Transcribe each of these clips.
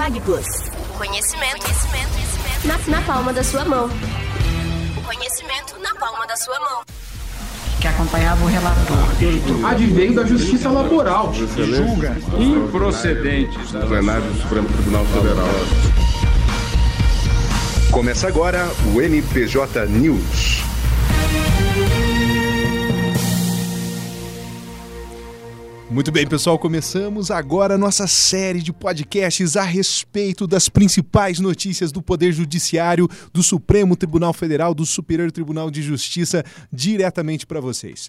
Fag Plus. Conhecimento, conhecimento, conhecimento. Na, na palma da sua mão. Conhecimento na palma da sua mão. Que acompanhava o relator. Advém da justiça laboral. julga improcedentes. plenário do Supremo Tribunal Federal. Começa agora o NPJ News. Muito bem, pessoal, começamos agora a nossa série de podcasts a respeito das principais notícias do Poder Judiciário, do Supremo Tribunal Federal, do Superior Tribunal de Justiça, diretamente para vocês.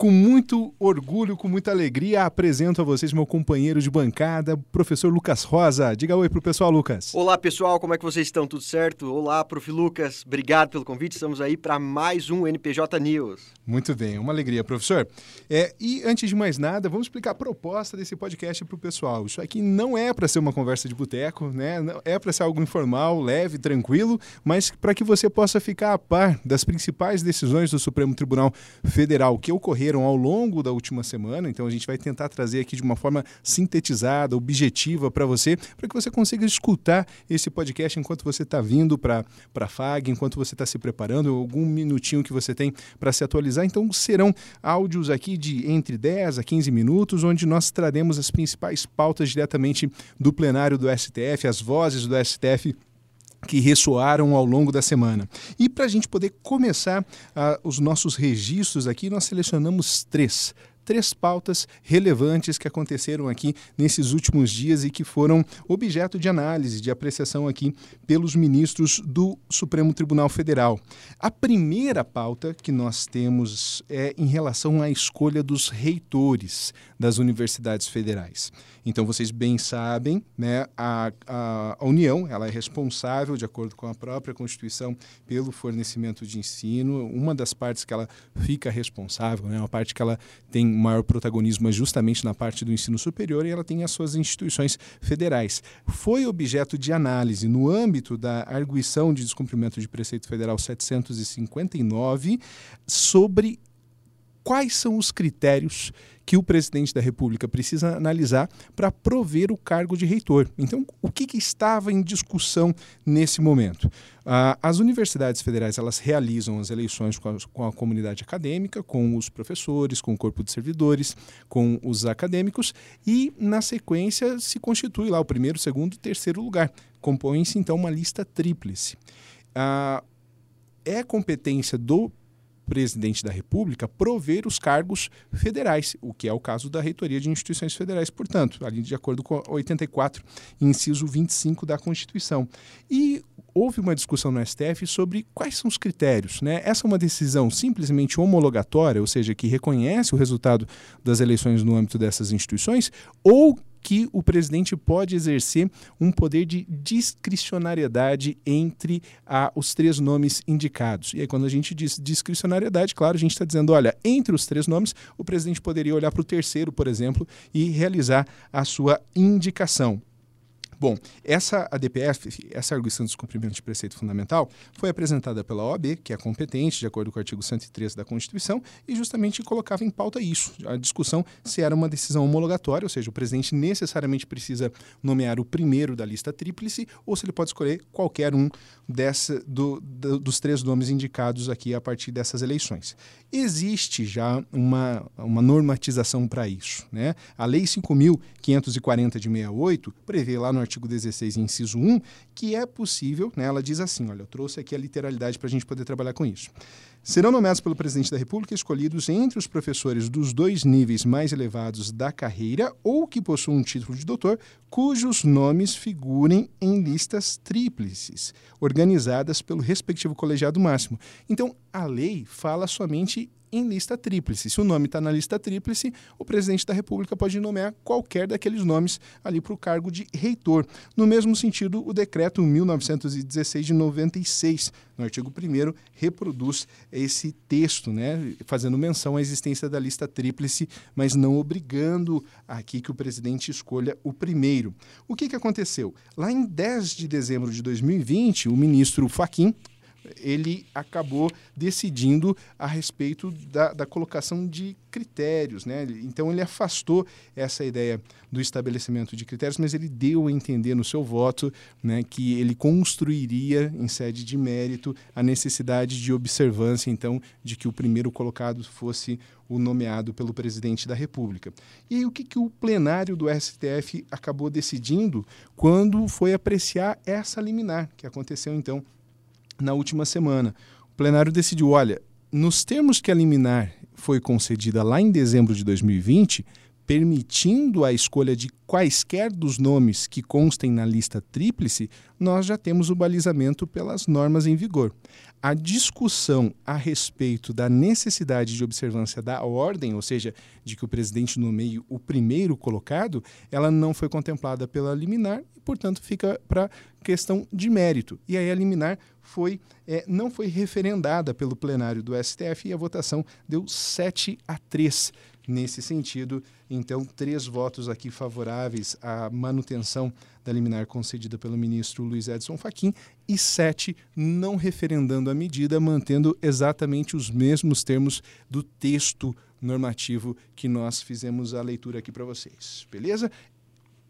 Com muito orgulho, com muita alegria, apresento a vocês meu companheiro de bancada, professor Lucas Rosa. Diga oi pro pessoal, Lucas. Olá, pessoal, como é que vocês estão? Tudo certo? Olá, prof. Lucas, obrigado pelo convite. Estamos aí para mais um NPJ News. Muito bem, uma alegria, professor. É, e antes de mais nada, vamos explicar a proposta desse podcast para o pessoal. Isso aqui não é para ser uma conversa de boteco, né? É para ser algo informal, leve, tranquilo, mas para que você possa ficar a par das principais decisões do Supremo Tribunal Federal que ocorreram ao longo da última semana. Então a gente vai tentar trazer aqui de uma forma sintetizada, objetiva para você, para que você consiga escutar esse podcast enquanto você está vindo para a FAG, enquanto você está se preparando, algum minutinho que você tem para se atualizar. Então serão áudios aqui de entre 10 a 15 minutos, onde nós traremos as principais pautas diretamente do plenário do STF, as vozes do STF que ressoaram ao longo da semana. E para a gente poder começar ah, os nossos registros aqui, nós selecionamos três. Três pautas relevantes que aconteceram aqui nesses últimos dias e que foram objeto de análise, de apreciação aqui pelos ministros do Supremo Tribunal Federal. A primeira pauta que nós temos é em relação à escolha dos reitores das universidades federais. Então, vocês bem sabem, né, a, a, a União ela é responsável, de acordo com a própria Constituição, pelo fornecimento de ensino. Uma das partes que ela fica responsável, né, uma parte que ela tem maior protagonismo é justamente na parte do ensino superior e ela tem as suas instituições federais. Foi objeto de análise no âmbito da arguição de descumprimento de preceito federal 759 sobre quais são os critérios que o presidente da República precisa analisar para prover o cargo de reitor. Então, o que, que estava em discussão nesse momento? Ah, as universidades federais elas realizam as eleições com a, com a comunidade acadêmica, com os professores, com o corpo de servidores, com os acadêmicos e, na sequência, se constitui lá o primeiro, segundo e terceiro lugar. Compõe-se, então, uma lista tríplice. Ah, é competência do presidente da República prover os cargos federais, o que é o caso da reitoria de instituições federais, portanto, ali de acordo com 84, inciso 25 da Constituição. E houve uma discussão no STF sobre quais são os critérios. Né? Essa é uma decisão simplesmente homologatória, ou seja, que reconhece o resultado das eleições no âmbito dessas instituições, ou que o presidente pode exercer um poder de discricionariedade entre ah, os três nomes indicados. E aí, quando a gente diz discricionariedade, claro, a gente está dizendo, olha, entre os três nomes, o presidente poderia olhar para o terceiro, por exemplo, e realizar a sua indicação. Bom, essa ADPF, essa arguição de descumprimento de preceito fundamental, foi apresentada pela OAB, que é competente, de acordo com o artigo 113 da Constituição, e justamente colocava em pauta isso, a discussão se era uma decisão homologatória, ou seja, o presidente necessariamente precisa nomear o primeiro da lista tríplice, ou se ele pode escolher qualquer um dessa, do, do, dos três nomes indicados aqui a partir dessas eleições. Existe já uma, uma normatização para isso. Né? A Lei 5.540 de 68 prevê lá no artigo 16, inciso 1, que é possível, né, ela diz assim, olha, eu trouxe aqui a literalidade para a gente poder trabalhar com isso. Serão nomeados pelo presidente da República escolhidos entre os professores dos dois níveis mais elevados da carreira ou que possuam um título de doutor, cujos nomes figurem em listas tríplices, organizadas pelo respectivo colegiado máximo. Então, a lei fala somente em lista tríplice. Se o nome está na lista tríplice, o presidente da República pode nomear qualquer daqueles nomes ali para o cargo de reitor. No mesmo sentido, o decreto 1916 de 96, no artigo 1 reproduz esse texto, né, fazendo menção à existência da lista tríplice, mas não obrigando aqui que o presidente escolha o primeiro. O que, que aconteceu? Lá em 10 de dezembro de 2020, o ministro Faquim ele acabou decidindo a respeito da, da colocação de critérios, né? Então ele afastou essa ideia do estabelecimento de critérios, mas ele deu a entender no seu voto, né, que ele construiria em sede de mérito a necessidade de observância, então, de que o primeiro colocado fosse o nomeado pelo presidente da República. E aí, o que, que o plenário do STF acabou decidindo quando foi apreciar essa liminar, que aconteceu então na última semana? O plenário decidiu: olha, nos termos que a liminar foi concedida lá em dezembro de 2020, permitindo a escolha de quaisquer dos nomes que constem na lista tríplice, nós já temos o balizamento pelas normas em vigor. A discussão a respeito da necessidade de observância da ordem, ou seja, de que o presidente nomeie o primeiro colocado, ela não foi contemplada pela liminar e, portanto, fica para questão de mérito. E aí a liminar foi, é, não foi referendada pelo plenário do STF e a votação deu 7 a 3 nesse sentido. Então, três votos aqui favoráveis à manutenção da liminar concedida pelo ministro Luiz Edson Fachin e sete não referendando a medida, mantendo exatamente os mesmos termos do texto normativo que nós fizemos a leitura aqui para vocês. Beleza?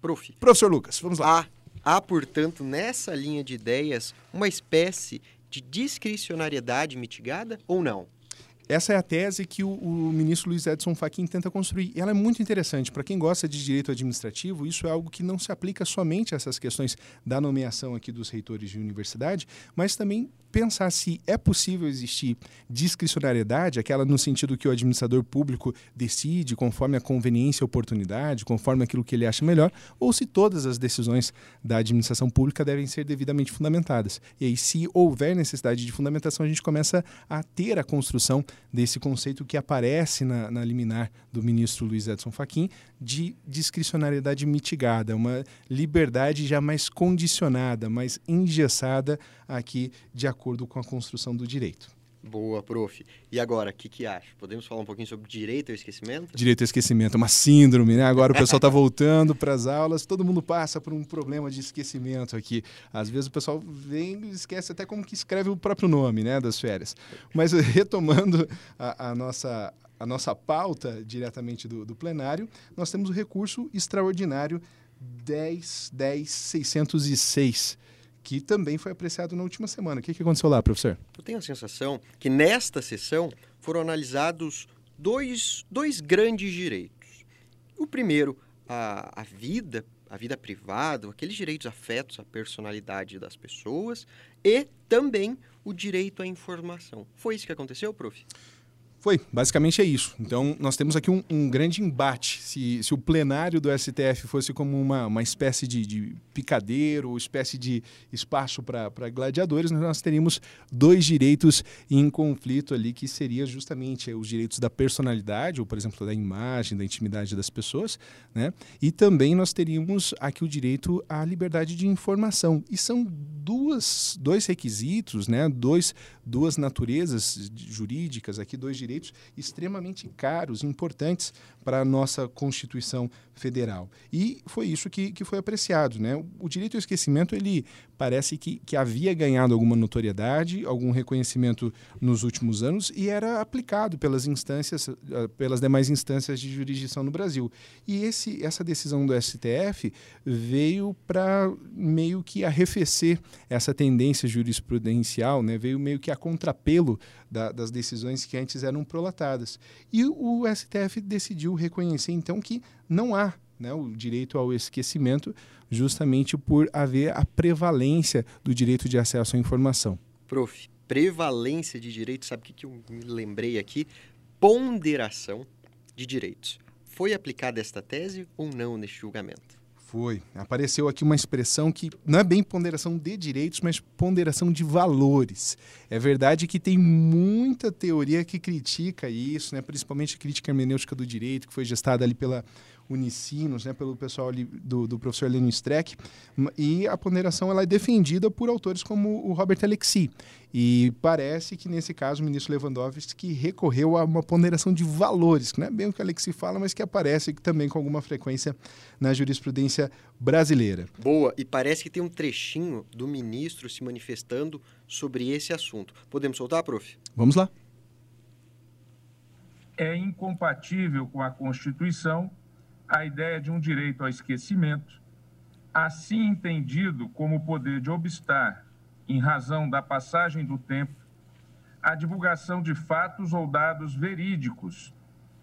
Prof. Professor Lucas, vamos lá. Há, há, portanto, nessa linha de ideias, uma espécie de discricionariedade mitigada ou não? Essa é a tese que o, o, ministro Luiz Edson Fachin tenta construir. E ela é muito interessante. Para quem gosta de direito administrativo, isso é algo que não se aplica somente a essas questões da nomeação aqui dos reitores de universidade, mas também pensar se é possível existir discricionariedade, aquela no sentido que o administrador público decide conforme a conveniência e oportunidade, conforme aquilo que ele acha melhor, ou se todas as decisões da administração pública devem ser devidamente fundamentadas. E aí, se houver necessidade de fundamentação, a gente começa a ter a construção desse conceito que aparece na, na liminar do ministro Luiz Edson Fachin de discricionariedade mitigada, uma liberdade já mais condicionada, mais engessada aqui de acordo com a construção do direito. Boa, prof. E agora, o que, que acha? Podemos falar um pouquinho sobre direito ao esquecimento? Direito ao esquecimento, uma síndrome, né? Agora o pessoal está voltando para as aulas, todo mundo passa por um problema de esquecimento aqui. Às vezes o pessoal vem e esquece até como que escreve o próprio nome, né, das férias. Mas retomando a, a nossa a nossa pauta diretamente do, do plenário, nós temos o recurso extraordinário 10.10.606, que também foi apreciado na última semana. O que, que aconteceu lá, professor? Eu tenho a sensação que nesta sessão foram analisados dois, dois grandes direitos. O primeiro, a, a vida, a vida privada, aqueles direitos afetos à personalidade das pessoas e também o direito à informação. Foi isso que aconteceu, prof? Foi, basicamente é isso. Então, nós temos aqui um, um grande embate. Se, se, o plenário do STF fosse como uma, uma espécie de, de picadeiro, ou espécie de espaço para gladiadores, nós teríamos dois direitos em conflito ali, que seria justamente os direitos da personalidade, ou, por exemplo, da imagem, da intimidade das pessoas, né? E também nós teríamos aqui o direito à liberdade de informação. E são duas, dois requisitos, né? Dois, duas naturezas jurídicas aqui, dois direitos direitos extremamente caros, importantes para a nossa Constituição Federal. E foi isso que, que foi apreciado. Né? O direito ao esquecimento, ele parece que, que havia ganhado alguma notoriedade, algum reconhecimento nos últimos anos e era aplicado pelas instâncias, eh, pelas demais instâncias de jurisdição no Brasil. E esse, essa decisão do STF veio para meio que arrefecer essa tendência jurisprudencial, né? veio meio que a contrapelo da, das decisões que antes eram prolatadas. E o STF decidiu reconhecer, então, que não há né, o direito ao esquecimento, justamente por haver a prevalência do direito de acesso à informação. Prof, prevalência de direitos, sabe o que, que eu me lembrei aqui? Ponderação de direitos. Foi aplicada esta tese ou não neste julgamento? Foi. Apareceu aqui uma expressão que não é bem ponderação de direitos, mas ponderação de valores. É verdade que tem muita teoria que critica isso, né? principalmente a crítica hermenêutica do direito, que foi gestada ali pela Unicinos, né, pelo pessoal ali do, do professor Lênin Streck, e a ponderação ela é defendida por autores como o Robert Alexi. E parece que, nesse caso, o ministro Lewandowski recorreu a uma ponderação de valores, que não é bem o que o Alexi fala, mas que aparece também com alguma frequência na jurisprudência brasileira. Boa, e parece que tem um trechinho do ministro se manifestando sobre esse assunto. Podemos soltar, prof? Vamos lá. é incompatível com a Constituição a ideia de um direito ao esquecimento, assim entendido como o poder de obstar, em razão da passagem do tempo, a divulgação de fatos ou dados verídicos,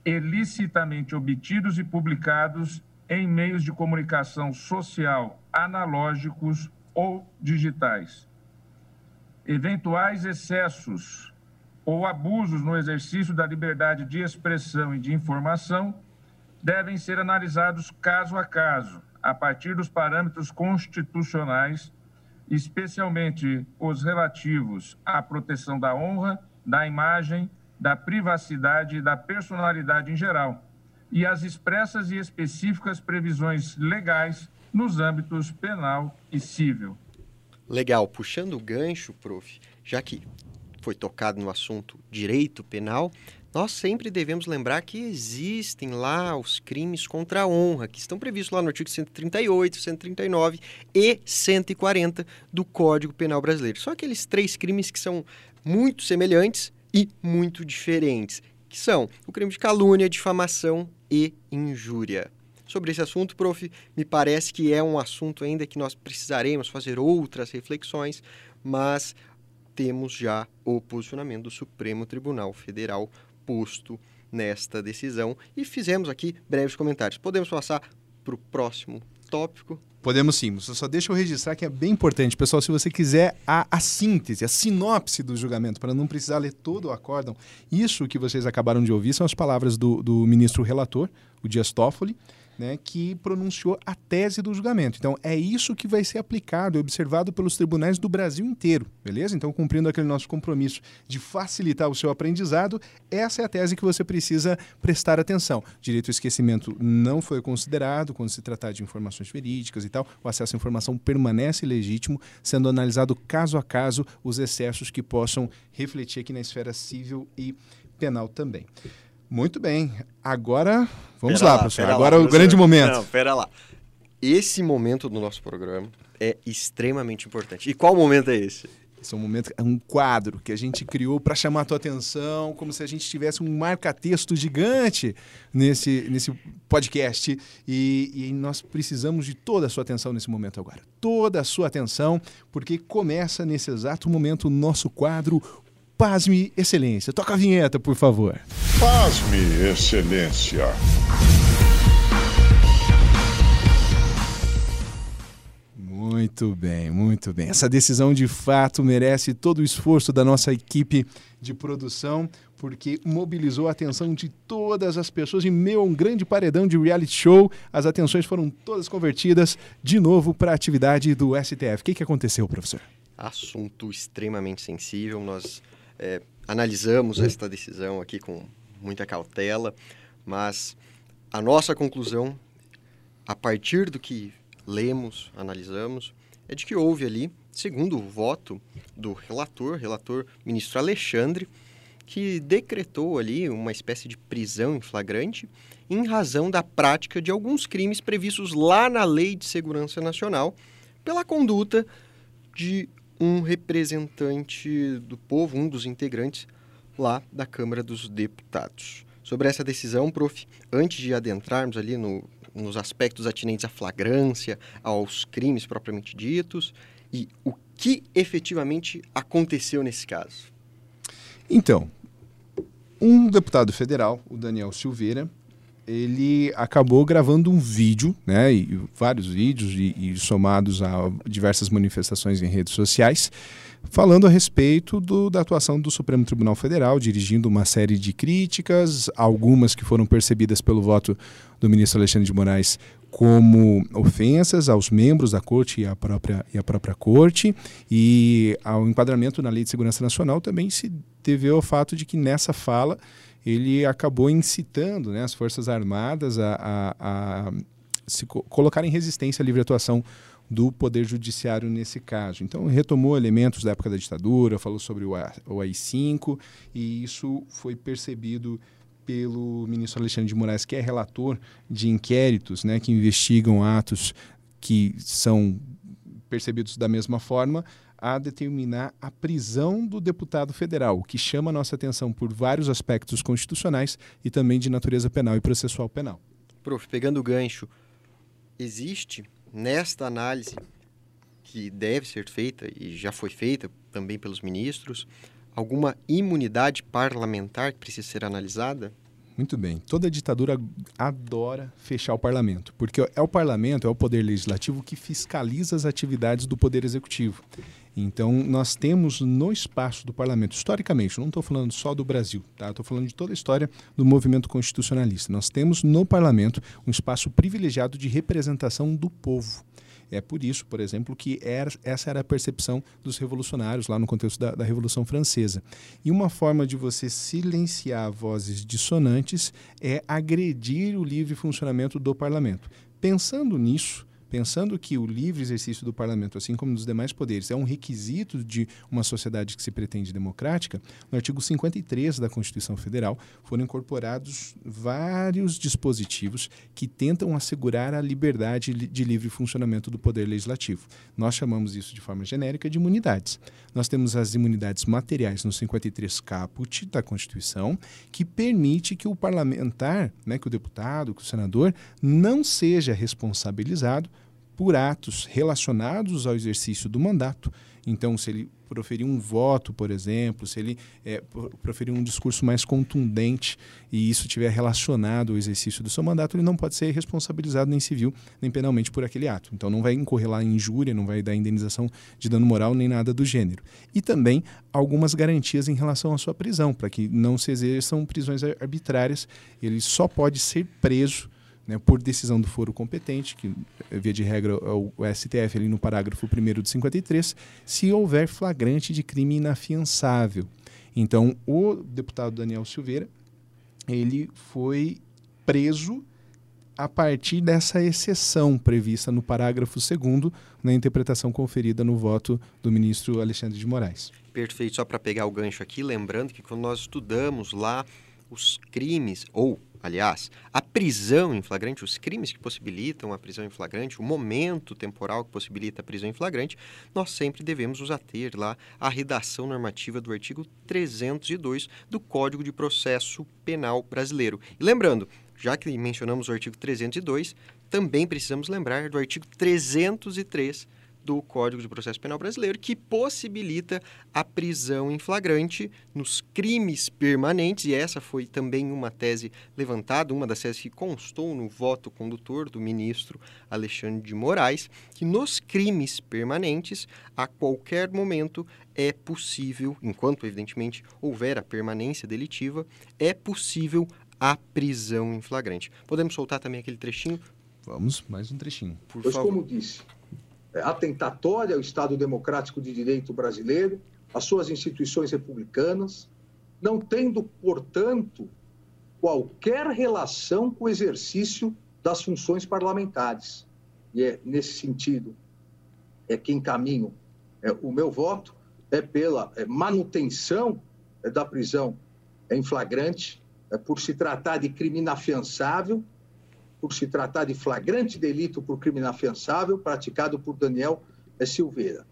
ilicitamente obtidos e publicados em meios de comunicação social analógicos ou digitais. Eventuais excessos ou abusos no exercício da liberdade de expressão e de informação devem ser analisados caso a caso, a partir dos parâmetros constitucionais, especialmente os relativos à proteção da honra, da imagem, da privacidade e da personalidade em geral, e às expressas e específicas previsões legais nos âmbitos penal e civil. Legal, puxando o gancho, prof, já que foi tocado no assunto direito penal, nós sempre devemos lembrar que existem lá os crimes contra a honra, que estão previstos lá no artigo 138, 139 e 140 do Código Penal Brasileiro. São aqueles três crimes que são muito semelhantes e muito diferentes, que são o crime de calúnia, difamação e injúria. Sobre esse assunto, prof, me parece que é um assunto ainda que nós precisaremos fazer outras reflexões, mas temos já o posicionamento do Supremo Tribunal Federal posto nesta decisão e fizemos aqui breves comentários. Podemos passar para o próximo tópico? Podemos sim, só deixa eu registrar que é bem importante, pessoal, se você quiser a, a síntese, a sinopse do julgamento, para não precisar ler todo o acórdão, isso que vocês acabaram de ouvir são as palavras do, do ministro relator, o Dias Toffoli, né, que pronunciou a tese do julgamento. Então, é isso que vai ser aplicado e observado pelos tribunais do Brasil inteiro, beleza? Então, cumprindo aquele nosso compromisso de facilitar o seu aprendizado, essa é a tese que você precisa prestar atenção. Direito ao esquecimento não foi considerado quando se tratar de informações verídicas e tal. O acesso à informação permanece legítimo, sendo analisado caso a caso os excessos que possam refletir aqui na esfera civil e penal também. Muito bem. Agora, vamos Pera lá, professor. pera Agora lá, é o professor. grande momento. Não, pera lá. Esse momento do nosso programa é extremamente importante. E qual momento é esse? Esse é um momento, é um quadro que a gente criou para chamar a tua atenção, como se a gente tivesse um marca-texto gigante nesse, nesse podcast. E, e nós precisamos de toda a sua atenção nesse momento agora. Toda a sua atenção, porque começa nesse exato momento o nosso quadro Pasme Excelência. Toca a vinheta, por favor. Pasme, Excelência. Muito bem, muito bem. Essa decisão de fato merece todo o esforço da nossa equipe de produção, porque mobilizou a atenção de todas as pessoas em meio a um grande paredão de reality show. As atenções foram todas convertidas de novo para a atividade do STF. O que, que aconteceu, professor? Assunto extremamente sensível. Nós é, analisamos esta decisão aqui com muita cautela, mas a nossa conclusão, a partir do que lemos, analisamos, é de que houve ali, segundo o voto do relator, relator ministro Alexandre, que decretou ali uma espécie de prisão em flagrante em razão da prática de alguns crimes previstos lá na Lei de Segurança Nacional pela conduta de um representante do povo, um dos integrantes lá da Câmara dos Deputados. Sobre essa decisão, prof, antes de adentrarmos ali no, nos aspectos atinentes à flagrância, aos crimes propriamente ditos, e o que efetivamente aconteceu nesse caso? Então, um deputado federal, o Daniel Silveira, ele acabou gravando um vídeo, né, e vários vídeos e, e somados a diversas manifestações em redes sociais, falando a respeito do, da atuação do Supremo Tribunal Federal, dirigindo uma série de críticas, algumas que foram percebidas pelo voto do ministro Alexandre de Moraes como ofensas aos membros da corte e à própria, e à própria corte, e ao enquadramento na Lei de Segurança Nacional também se deveu ao fato de que nessa fala ele acabou incitando né, as Forças Armadas a, a, a se co colocar em resistência à livre atuação do Poder Judiciário nesse caso. Então, retomou elementos da época da ditadura, falou sobre o, o AI-5, e isso foi percebido pelo ministro Alexandre de Moraes, que é relator de inquéritos né, que investigam atos que são percebidos da mesma forma, a determinar a prisão do deputado federal, o que chama a nossa atenção por vários aspectos constitucionais e também de natureza penal e processual penal. Prof, pegando o gancho, existe nesta análise que deve ser feita e já foi feita também pelos ministros, alguma imunidade parlamentar que precisa ser analisada? Muito bem. Toda ditadura adora fechar o parlamento, porque é o parlamento, é o poder legislativo que fiscaliza as atividades do poder executivo. Então, nós temos no espaço do parlamento, historicamente, não estou falando só do Brasil, tá? estou falando de toda a história do movimento constitucionalista. Nós temos no parlamento um espaço privilegiado de representação do povo. É por isso, por exemplo, que era, essa era a percepção dos revolucionários lá no contexto da, da Revolução Francesa. E uma forma de você silenciar vozes dissonantes é agredir o livre funcionamento do parlamento. Pensando nisso, pensando que o livre exercício do parlamento, assim como dos demais poderes, é um requisito de uma sociedade que se pretende democrática, no artigo 53 da Constituição Federal foram incorporados vários dispositivos que tentam assegurar a liberdade de livre funcionamento do poder legislativo. Nós chamamos isso de forma genérica de imunidades. Nós temos as imunidades materiais no 53 caput da Constituição, que permite que o parlamentar, né, que o deputado, que o senador, não seja responsabilizado por atos relacionados ao exercício do mandato. Então, se ele proferir um voto, por exemplo, se ele é, proferir um discurso mais contundente e isso estiver relacionado ao exercício do seu mandato, ele não pode ser responsabilizado nem civil nem penalmente por aquele ato. Então, não vai incorrer lá em injúria, não vai dar indenização de dano moral nem nada do gênero. E também algumas garantias em relação à sua prisão, para que não se exerçam prisões arbitrárias. Ele só pode ser preso né, por decisão do foro competente, que via de regra é o STF ali no parágrafo 1 de 53, se houver flagrante de crime inafiançável. Então, o deputado Daniel Silveira, ele foi preso a partir dessa exceção prevista no parágrafo 2 na interpretação conferida no voto do ministro Alexandre de Moraes. Perfeito. Só para pegar o gancho aqui, lembrando que quando nós estudamos lá os crimes ou aliás, a prisão em flagrante, os crimes que possibilitam a prisão em flagrante, o momento temporal que possibilita a prisão em flagrante, nós sempre devemos nos ater lá à redação normativa do artigo 302 do Código de Processo Penal Brasileiro. E lembrando, já que mencionamos o artigo 302, também precisamos lembrar do artigo 303 do Código de Processo Penal Brasileiro, que possibilita a prisão em flagrante nos crimes permanentes, e essa foi também uma tese levantada, uma das teses que constou no voto condutor do ministro Alexandre de Moraes, que nos crimes permanentes, a qualquer momento é possível, enquanto evidentemente houver a permanência delitiva, é possível a prisão em flagrante. Podemos soltar também aquele trechinho? Vamos, mais um trechinho. Por pois favor. como disse, atentatória ao Estado Democrático de Direito brasileiro, às suas instituições republicanas, não tendo, portanto, qualquer relação com o exercício das funções parlamentares. E é nesse sentido é que encaminho é, o meu voto é pela é, manutenção é, da prisão em flagrante, é, por se tratar de crime inafiançável por se tratar de flagrante delito por crime inafiançável praticado por Daniel Silveira.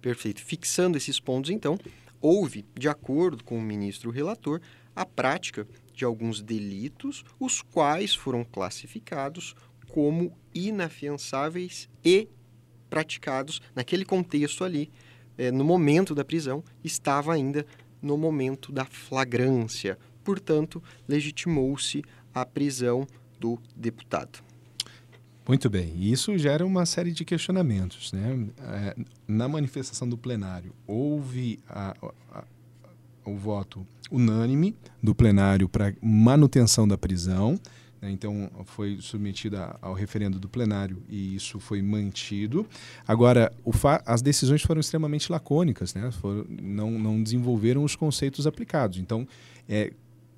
Perfeito. Fixando esses pontos, então, houve, de acordo com o ministro relator, a prática de alguns delitos, os quais foram classificados como inafiançáveis e praticados naquele contexto ali, eh, no momento da prisão, estava ainda no momento da flagrância. Portanto, legitimou-se a prisão do deputado. Muito bem, isso gera uma série de questionamentos. Né? É, na manifestação do plenário, houve a, a, o voto unânime do plenário para manutenção da prisão, né? então foi submetida ao referendo do plenário e isso foi mantido. Agora, as decisões foram extremamente lacônicas, né? Foram, não, não desenvolveram os conceitos aplicados. Então, é,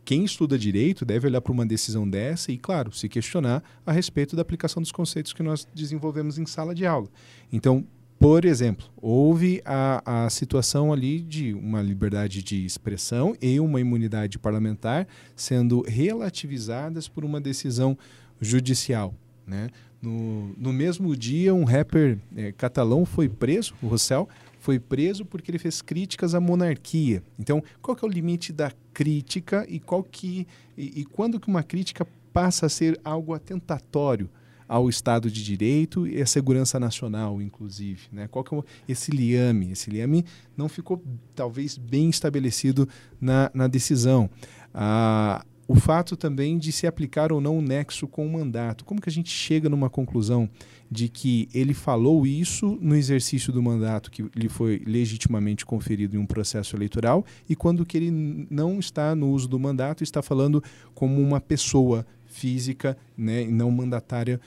quem estuda direito deve olhar para uma decisão dessa e, claro, se questionar a respeito da aplicação dos conceitos que nós desenvolvemos em sala de aula. Então, por exemplo, houve a, a situação ali de uma liberdade de expressão e uma imunidade parlamentar sendo relativizadas por uma decisão judicial. Né? No, no mesmo dia, um rapper é, catalão foi preso, o Rossell, foi preso porque ele fez críticas à monarquia. Então, qual que é o limite da crítica e qual que e, e quando que uma crítica passa a ser algo atentatório ao Estado de Direito e à segurança nacional, inclusive. Né? Qual que é esse liame? Esse liame não ficou, talvez, bem estabelecido na, na decisão. Ah, o fato também de se aplicar ou não o nexo com o mandato. Como que a gente chega numa conclusão de que ele falou isso no exercício do mandato que lhe foi legitimamente conferido em um processo eleitoral e quando que ele não está no uso do mandato, está falando como uma pessoa física né, não mandatária,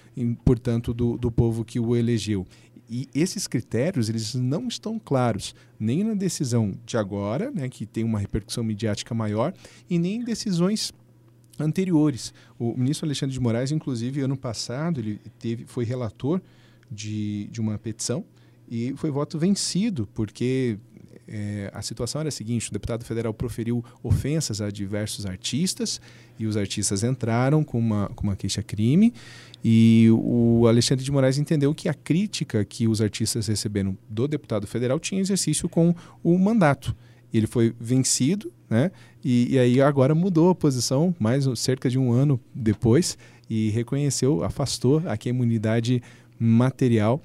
portanto, do, do povo que o elegeu. E esses critérios eles não estão claros nem na decisão de agora, né, que tem uma repercussão midiática maior, e nem em decisões anteriores. O ministro Alexandre de Moraes, inclusive, ano passado, ele teve, foi relator de, de uma petição e foi voto vencido, porque é, a situação era a seguinte: o deputado federal proferiu ofensas a diversos artistas e os artistas entraram com uma, com uma queixa-crime. E o Alexandre de Moraes entendeu que a crítica que os artistas receberam do deputado federal tinha exercício com o mandato. Ele foi vencido, né? E, e aí agora mudou a posição, mais cerca de um ano depois, e reconheceu, afastou aqui a imunidade material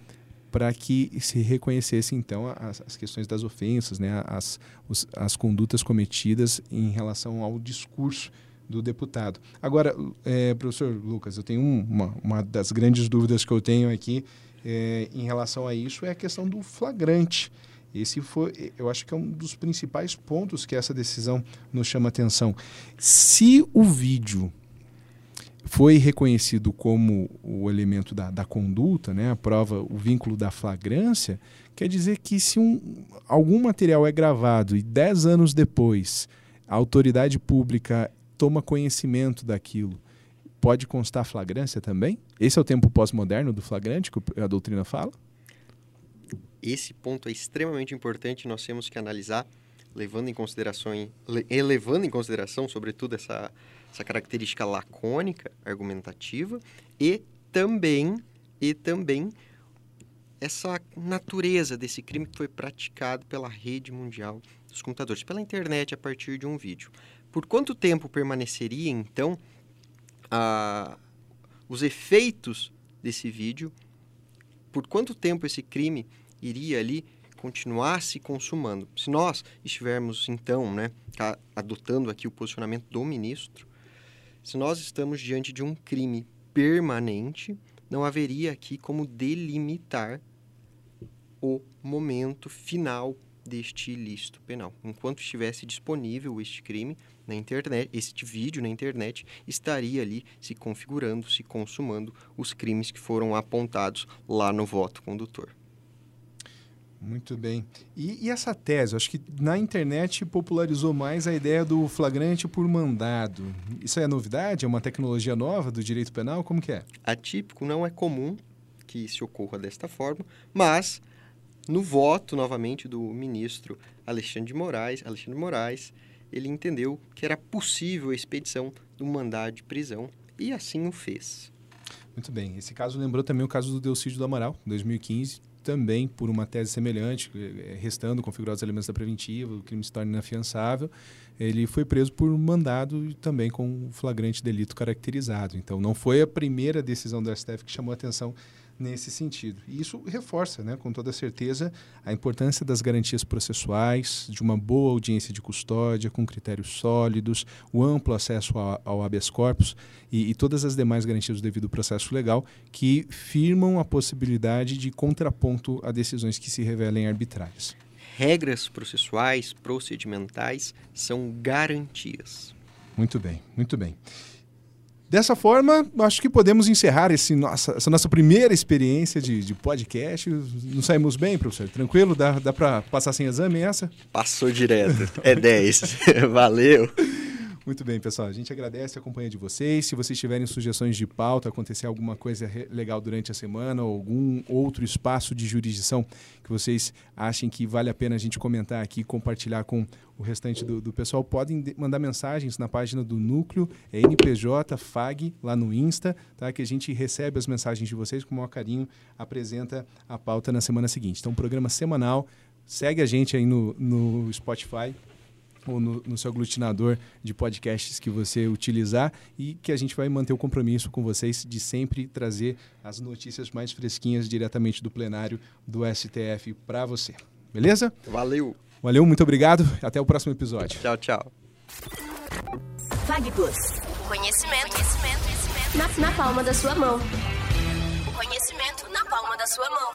para que se reconhecesse então as, as, questões das ofensas, né, as, os, as condutas cometidas em relação ao discurso do deputado. Agora, é, professor Lucas, eu tenho uma, uma das grandes dúvidas que eu tenho aqui é, em relação a isso é a questão do flagrante. Esse foi, eu acho que é um dos principais pontos que essa decisão nos chama atenção. Se o vídeo foi reconhecido como o elemento da, da conduta, né, a prova, o vínculo da flagrância, quer dizer que se um, algum material é gravado e dez anos depois a autoridade pública toma conhecimento daquilo, pode constar flagrância também? Esse é o tempo pós-moderno do flagrante que a doutrina fala? Esse ponto é extremamente importante, nós temos que analisar, levando em consideração, elevando em consideração, sobretudo, essa essa característica lacônica, argumentativa e também e também essa natureza desse crime que foi praticado pela rede mundial dos computadores, pela internet a partir de um vídeo. Por quanto tempo permaneceria então a, os efeitos desse vídeo? Por quanto tempo esse crime iria ali continuar se consumando? Se nós estivermos então, né, adotando aqui o posicionamento do ministro, se nós estamos diante de um crime permanente, não haveria aqui como delimitar o momento final deste ilícito penal. Enquanto estivesse disponível este crime na internet, este vídeo na internet, estaria ali se configurando, se consumando os crimes que foram apontados lá no voto condutor. Muito bem. E, e, essa tese? Acho que na internet popularizou mais a ideia do flagrante por mandado. Isso é novidade? É uma tecnologia nova do direito penal? Como que é? Atípico não é comum que se ocorra desta forma, mas no voto, novamente, do ministro Alexandre de Moraes, Alexandre Moraes, ele entendeu que era possível a expedição do mandado de prisão e assim o fez. Muito bem. Esse caso lembrou também o caso do Delcídio do Amaral, 2015, também por uma tese semelhante, eh, restando configurados elementos da preventiva, o crime se torna inafiançável, ele foi preso por mandado e também com flagrante delito caracterizado. Então, não foi a primeira decisão do STF que chamou atenção nesse sentido. E isso reforça, né, com toda certeza, a importância das garantias processuais, de uma boa audiência de custódia, com critérios sólidos, o amplo acesso ao, ao habeas corpus e, e todas as demais garantias do devido processo legal que firmam a possibilidade de contraponto a decisões que se revelem arbitrárias. Regras processuais, procedimentais são garantias. Muito bem, muito bem. Dessa forma, acho que podemos encerrar esse nossa, essa nossa primeira experiência de, de podcast. Não saímos bem, professor? Tranquilo? Dá, dá para passar sem exame essa? Passou direto. É 10. Valeu. Muito bem, pessoal. A gente agradece a companhia de vocês. Se vocês tiverem sugestões de pauta, acontecer alguma coisa legal durante a semana ou algum outro espaço de jurisdição que vocês achem que vale a pena a gente comentar aqui, compartilhar com o restante do, do pessoal, podem mandar mensagens na página do Núcleo, é NPJ FAG, lá no Insta, tá? que a gente recebe as mensagens de vocês com o maior carinho, apresenta a pauta na semana seguinte. Então, um programa semanal. Segue a gente aí no, no Spotify, no, no, seu aglutinador de podcasts que você utilizar e que a gente vai manter o compromisso com vocês de sempre trazer as notícias mais fresquinhas diretamente do plenário do STF para você. Beleza? Valeu. Valeu, muito obrigado. Até o próximo episódio. Tchau, tchau. FagPlus. Conhecimento, conhecimento, conhecimento na, na palma da sua mão. O conhecimento na palma da sua mão.